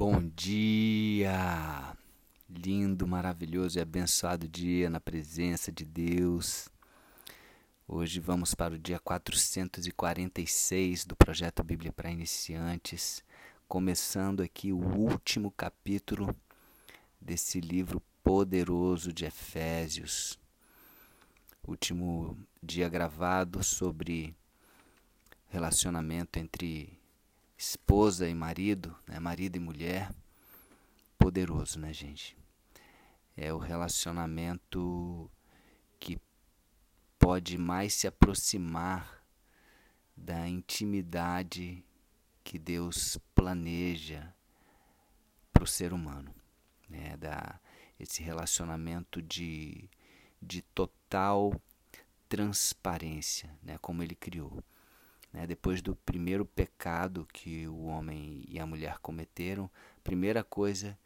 Bom dia! Lindo, maravilhoso e abençoado dia na presença de Deus. Hoje vamos para o dia 446 do projeto Bíblia para Iniciantes, começando aqui o último capítulo desse livro poderoso de Efésios. Último dia gravado sobre relacionamento entre esposa e marido, né? marido e mulher, poderoso, né, gente? É o relacionamento que pode mais se aproximar da intimidade que Deus planeja para o ser humano, né? Da esse relacionamento de, de total transparência, né? Como Ele criou. Né? Depois do primeiro pecado que o homem e a mulher cometeram, a primeira coisa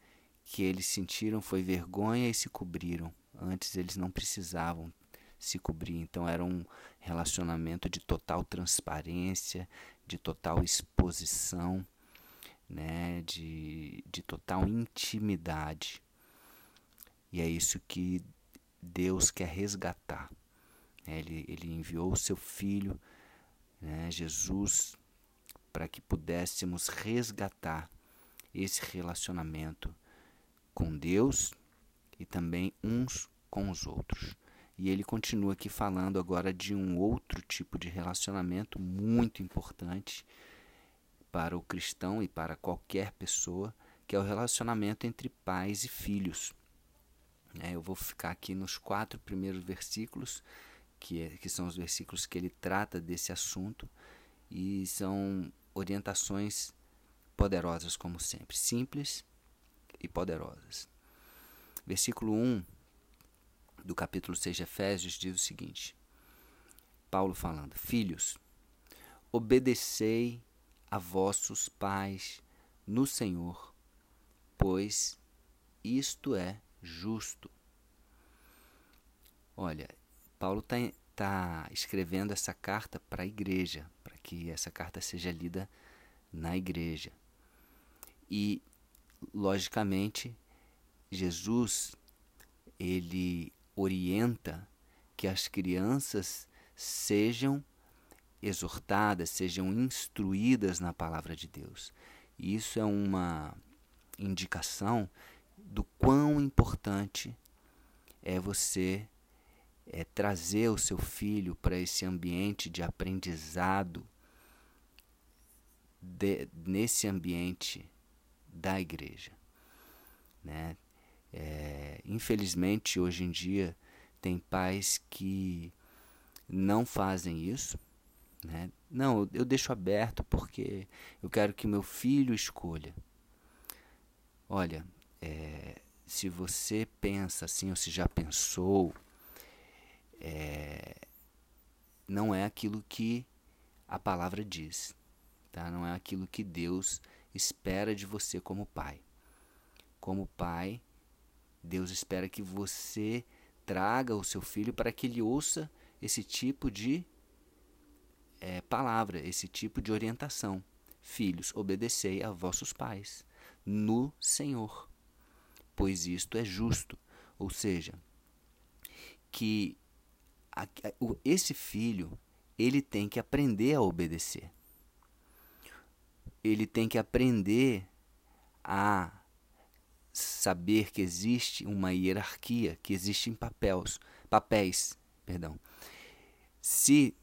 que eles sentiram foi vergonha e se cobriram. Antes eles não precisavam se cobrir, então era um relacionamento de total transparência, de total exposição, né? de, de total intimidade. E é isso que Deus quer resgatar. Né? Ele, ele enviou o seu filho né, Jesus, para que pudéssemos resgatar esse relacionamento com Deus e também uns com os outros. E ele continua aqui falando agora de um outro tipo de relacionamento muito importante para o cristão e para qualquer pessoa, que é o relacionamento entre pais e filhos. É, eu vou ficar aqui nos quatro primeiros versículos que, é, que são os versículos que ele trata desse assunto e são orientações poderosas, como sempre, simples e poderosas. Versículo 1 do capítulo 6 de Efésios diz o seguinte: Paulo falando: Filhos, obedecei a vossos pais no Senhor, pois isto é justo. Olha, Paulo está tá escrevendo essa carta para a igreja, para que essa carta seja lida na igreja. E, logicamente, Jesus ele orienta que as crianças sejam exortadas, sejam instruídas na palavra de Deus. E isso é uma indicação do quão importante é você é, trazer o seu filho para esse ambiente de aprendizado, de, nesse ambiente da igreja. Né? É, infelizmente, hoje em dia, tem pais que não fazem isso. Né? Não, eu deixo aberto porque eu quero que meu filho escolha. Olha, é, se você pensa assim, ou se já pensou, é, não é aquilo que a palavra diz, tá? Não é aquilo que Deus espera de você como pai. Como pai, Deus espera que você traga o seu filho para que ele ouça esse tipo de é, palavra, esse tipo de orientação. Filhos, obedecei a vossos pais no Senhor, pois isto é justo. Ou seja, que esse filho ele tem que aprender a obedecer. Ele tem que aprender a saber que existe uma hierarquia, que existem papéis, papéis, perdão. Se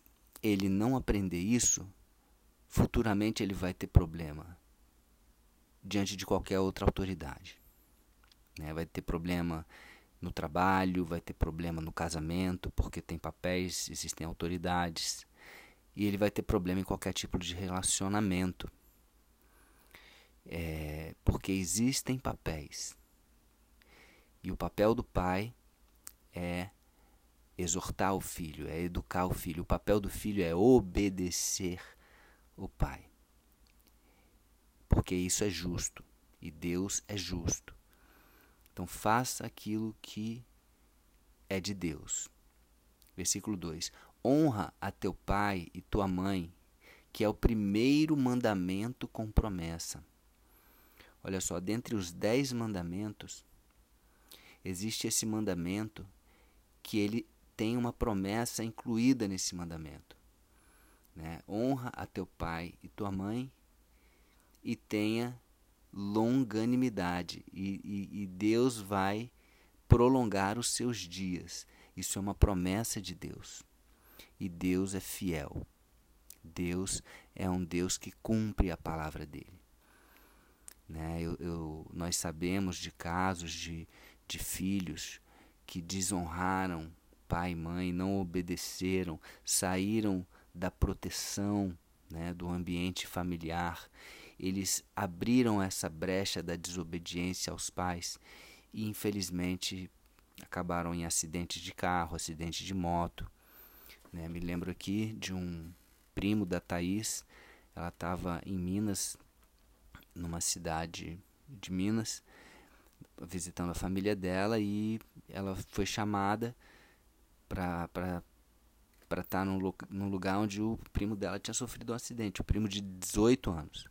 ele não aprender isso, futuramente ele vai ter problema diante de qualquer outra autoridade. Né? Vai ter problema no trabalho, vai ter problema no casamento, porque tem papéis, existem autoridades. E ele vai ter problema em qualquer tipo de relacionamento. É, porque existem papéis. E o papel do pai é exortar o filho, é educar o filho. O papel do filho é obedecer o pai. Porque isso é justo. E Deus é justo. Então faça aquilo que é de Deus. Versículo 2: Honra a teu pai e tua mãe, que é o primeiro mandamento com promessa. Olha só, dentre os dez mandamentos, existe esse mandamento que ele tem uma promessa incluída nesse mandamento. Né? Honra a teu pai e tua mãe e tenha longanimidade, e, e, e Deus vai prolongar os seus dias. Isso é uma promessa de Deus. E Deus é fiel. Deus é um Deus que cumpre a palavra dele. Né? Eu, eu, nós sabemos de casos de, de filhos que desonraram pai e mãe, não obedeceram, saíram da proteção né, do ambiente familiar. Eles abriram essa brecha da desobediência aos pais e, infelizmente, acabaram em acidentes de carro, acidentes de moto. Né? Me lembro aqui de um primo da Thaís, ela estava em Minas, numa cidade de Minas, visitando a família dela e ela foi chamada para estar tá num, num lugar onde o primo dela tinha sofrido um acidente, o primo de 18 anos.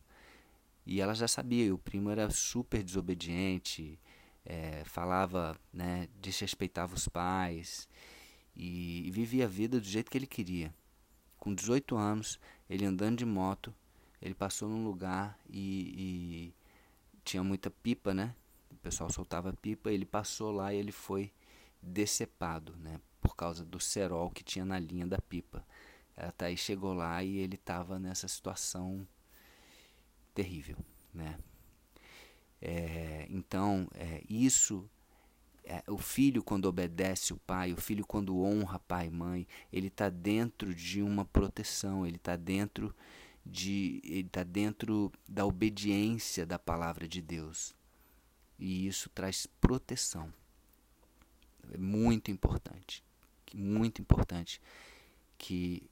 E ela já sabia, o primo era super desobediente, é, falava, né, desrespeitava os pais e, e vivia a vida do jeito que ele queria. Com 18 anos, ele andando de moto, ele passou num lugar e, e tinha muita pipa, né? O pessoal soltava pipa, ele passou lá e ele foi decepado, né? Por causa do cerol que tinha na linha da pipa. Até aí chegou lá e ele estava nessa situação terrível, né? É, então, é, isso, é, o filho quando obedece o pai, o filho quando honra pai e mãe, ele está dentro de uma proteção, ele está dentro de, ele está dentro da obediência da palavra de Deus. E isso traz proteção. É muito importante, muito importante que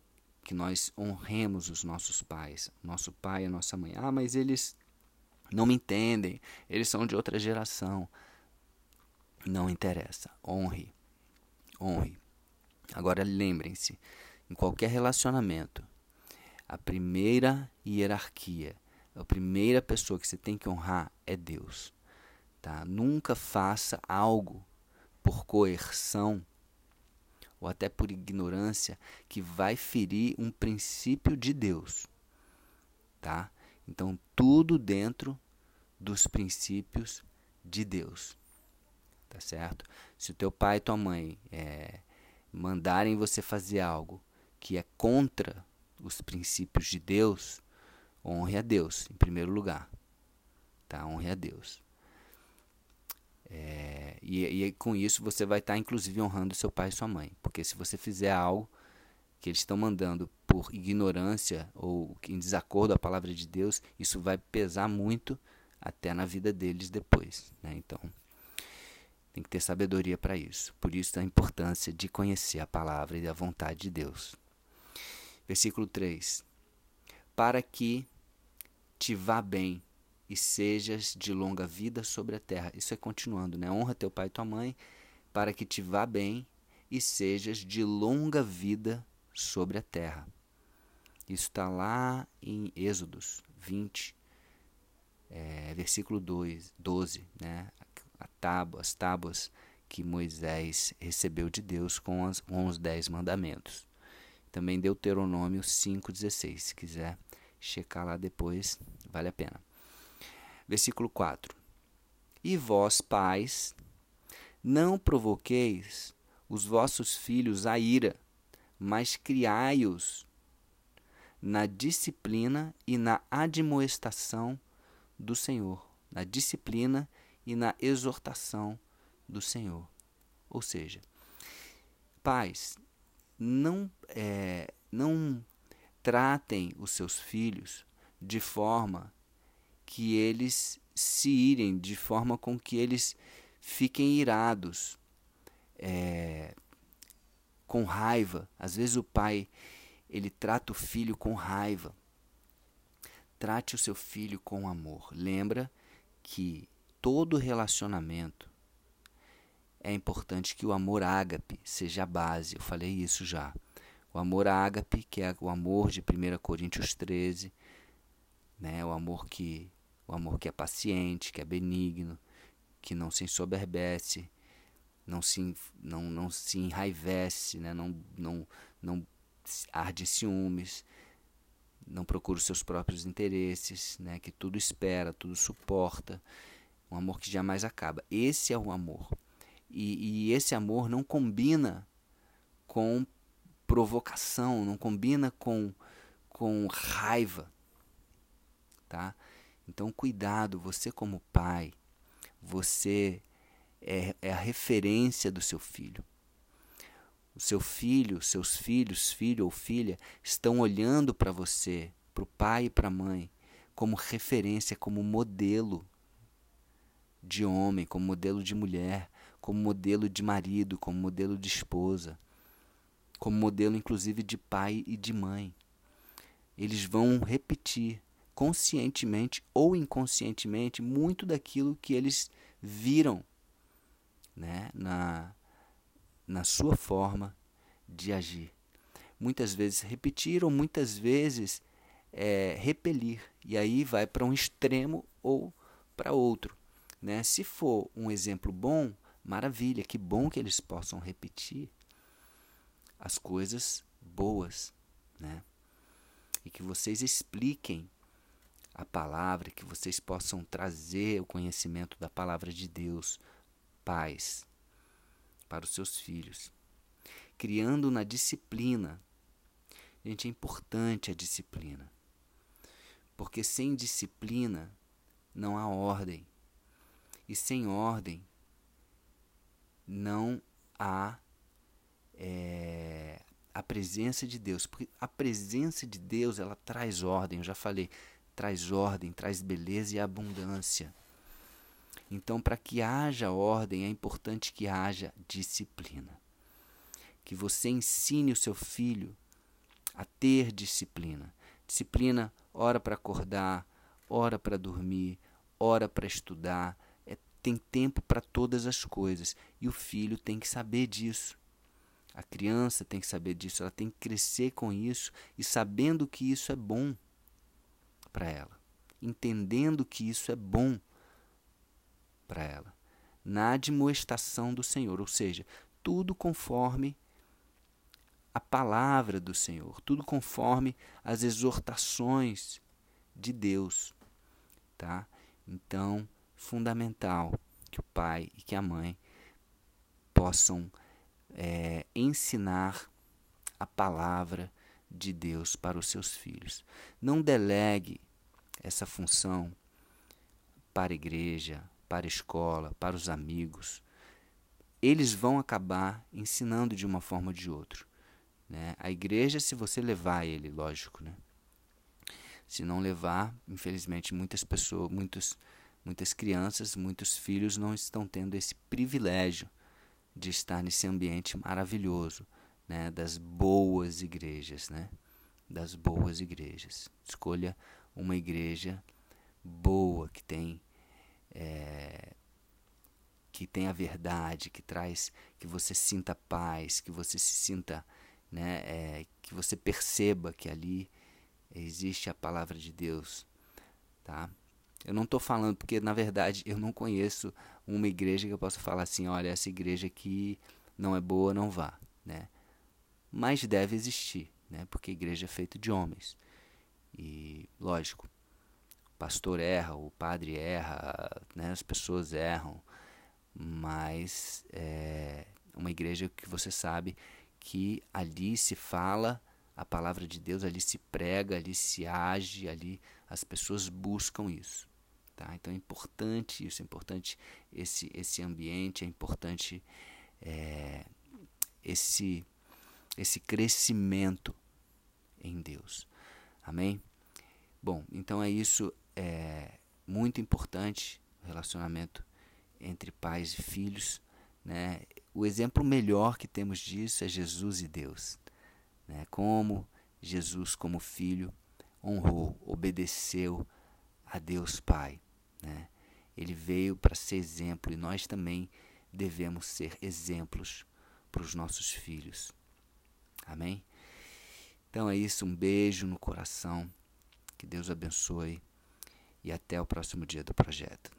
que nós honremos os nossos pais, nosso pai e nossa mãe. Ah, mas eles não me entendem, eles são de outra geração. Não interessa, honre, honre. Agora lembrem-se, em qualquer relacionamento, a primeira hierarquia, a primeira pessoa que você tem que honrar é Deus. Tá? Nunca faça algo por coerção ou até por ignorância que vai ferir um princípio de Deus, tá? Então tudo dentro dos princípios de Deus, tá certo? Se o teu pai e tua mãe é, mandarem você fazer algo que é contra os princípios de Deus, honre a Deus em primeiro lugar, tá? Honre a Deus. É, e, e, com isso você vai estar, tá, inclusive, honrando seu pai e sua mãe. Porque se você fizer algo que eles estão mandando por ignorância ou em desacordo à palavra de Deus, isso vai pesar muito até na vida deles depois. Né? Então, tem que ter sabedoria para isso. Por isso a importância de conhecer a palavra e a vontade de Deus. Versículo 3: Para que te vá bem e sejas de longa vida sobre a terra. Isso é continuando, né? Honra teu pai e tua mãe, para que te vá bem e sejas de longa vida sobre a terra. Isso está lá em Êxodos 20, é, versículo 2, 12, né? A tábua, as tábuas que Moisés recebeu de Deus com, as, com os dez mandamentos. Também Deuteronômio 5,16. Se quiser checar lá depois, vale a pena. Versículo 4: E vós, pais, não provoqueis os vossos filhos a ira, mas criai-os na disciplina e na admoestação do Senhor, na disciplina e na exortação do Senhor. Ou seja, pais, não, é, não tratem os seus filhos de forma que eles se irem, de forma com que eles fiquem irados, é, com raiva. Às vezes o pai ele trata o filho com raiva. Trate o seu filho com amor. Lembra que todo relacionamento é importante que o amor ágape seja a base. Eu falei isso já. O amor ágape, que é o amor de 1 Coríntios 13, né? o amor que o amor que é paciente, que é benigno, que não se ensoberbece, não se, não, não se enraivece, né? não, não, não arde ciúmes, não procura os seus próprios interesses, né? que tudo espera, tudo suporta. Um amor que jamais acaba. Esse é o amor. E, e esse amor não combina com provocação, não combina com, com raiva. Tá? Então, cuidado, você como pai, você é, é a referência do seu filho. O seu filho, seus filhos, filho ou filha, estão olhando para você, para o pai e para a mãe, como referência, como modelo de homem, como modelo de mulher, como modelo de marido, como modelo de esposa, como modelo inclusive de pai e de mãe. Eles vão repetir conscientemente ou inconscientemente muito daquilo que eles viram né, na, na sua forma de agir. Muitas vezes repetir ou muitas vezes é, repelir. E aí vai para um extremo ou para outro. Né? Se for um exemplo bom, maravilha, que bom que eles possam repetir as coisas boas. Né? E que vocês expliquem a palavra, que vocês possam trazer o conhecimento da palavra de Deus, pais, para os seus filhos, criando na disciplina. Gente, é importante a disciplina, porque sem disciplina não há ordem, e sem ordem não há é, a presença de Deus, porque a presença de Deus ela traz ordem. Eu já falei, traz ordem, traz beleza e abundância. Então, para que haja ordem, é importante que haja disciplina. Que você ensine o seu filho a ter disciplina. Disciplina, hora para acordar, hora para dormir, hora para estudar. É, tem tempo para todas as coisas. E o filho tem que saber disso. A criança tem que saber disso. Ela tem que crescer com isso e sabendo que isso é bom para ela, entendendo que isso é bom para ela, na admoestação do Senhor, ou seja, tudo conforme a palavra do Senhor, tudo conforme as exortações de Deus, tá? Então, fundamental que o pai e que a mãe possam é, ensinar a palavra de Deus para os seus filhos. Não delegue essa função para a igreja, para a escola, para os amigos, eles vão acabar ensinando de uma forma ou de outra. Né? A igreja, se você levar ele, lógico, né? Se não levar, infelizmente, muitas pessoas, muitos, muitas crianças, muitos filhos não estão tendo esse privilégio de estar nesse ambiente maravilhoso, né? Das boas igrejas, né? Das boas igrejas. Escolha uma igreja boa, que tem é, que tem a verdade, que traz, que você sinta paz, que você se sinta, né, é, que você perceba que ali existe a palavra de Deus, tá? Eu não estou falando porque na verdade eu não conheço uma igreja que eu possa falar assim, olha essa igreja aqui não é boa, não vá, né? Mas deve existir, né? Porque igreja é feita de homens. E, lógico, o pastor erra, o padre erra, né? as pessoas erram, mas é uma igreja que você sabe que ali se fala a palavra de Deus, ali se prega, ali se age, ali as pessoas buscam isso. Tá? Então é importante isso, é importante esse, esse ambiente, é importante é, esse, esse crescimento em Deus. Amém? Bom, então é isso. É muito importante o relacionamento entre pais e filhos. Né? O exemplo melhor que temos disso é Jesus e Deus. Né? Como Jesus, como filho, honrou, obedeceu a Deus Pai. Né? Ele veio para ser exemplo e nós também devemos ser exemplos para os nossos filhos. Amém? Então é isso, um beijo no coração. Que Deus abençoe e até o próximo dia do projeto.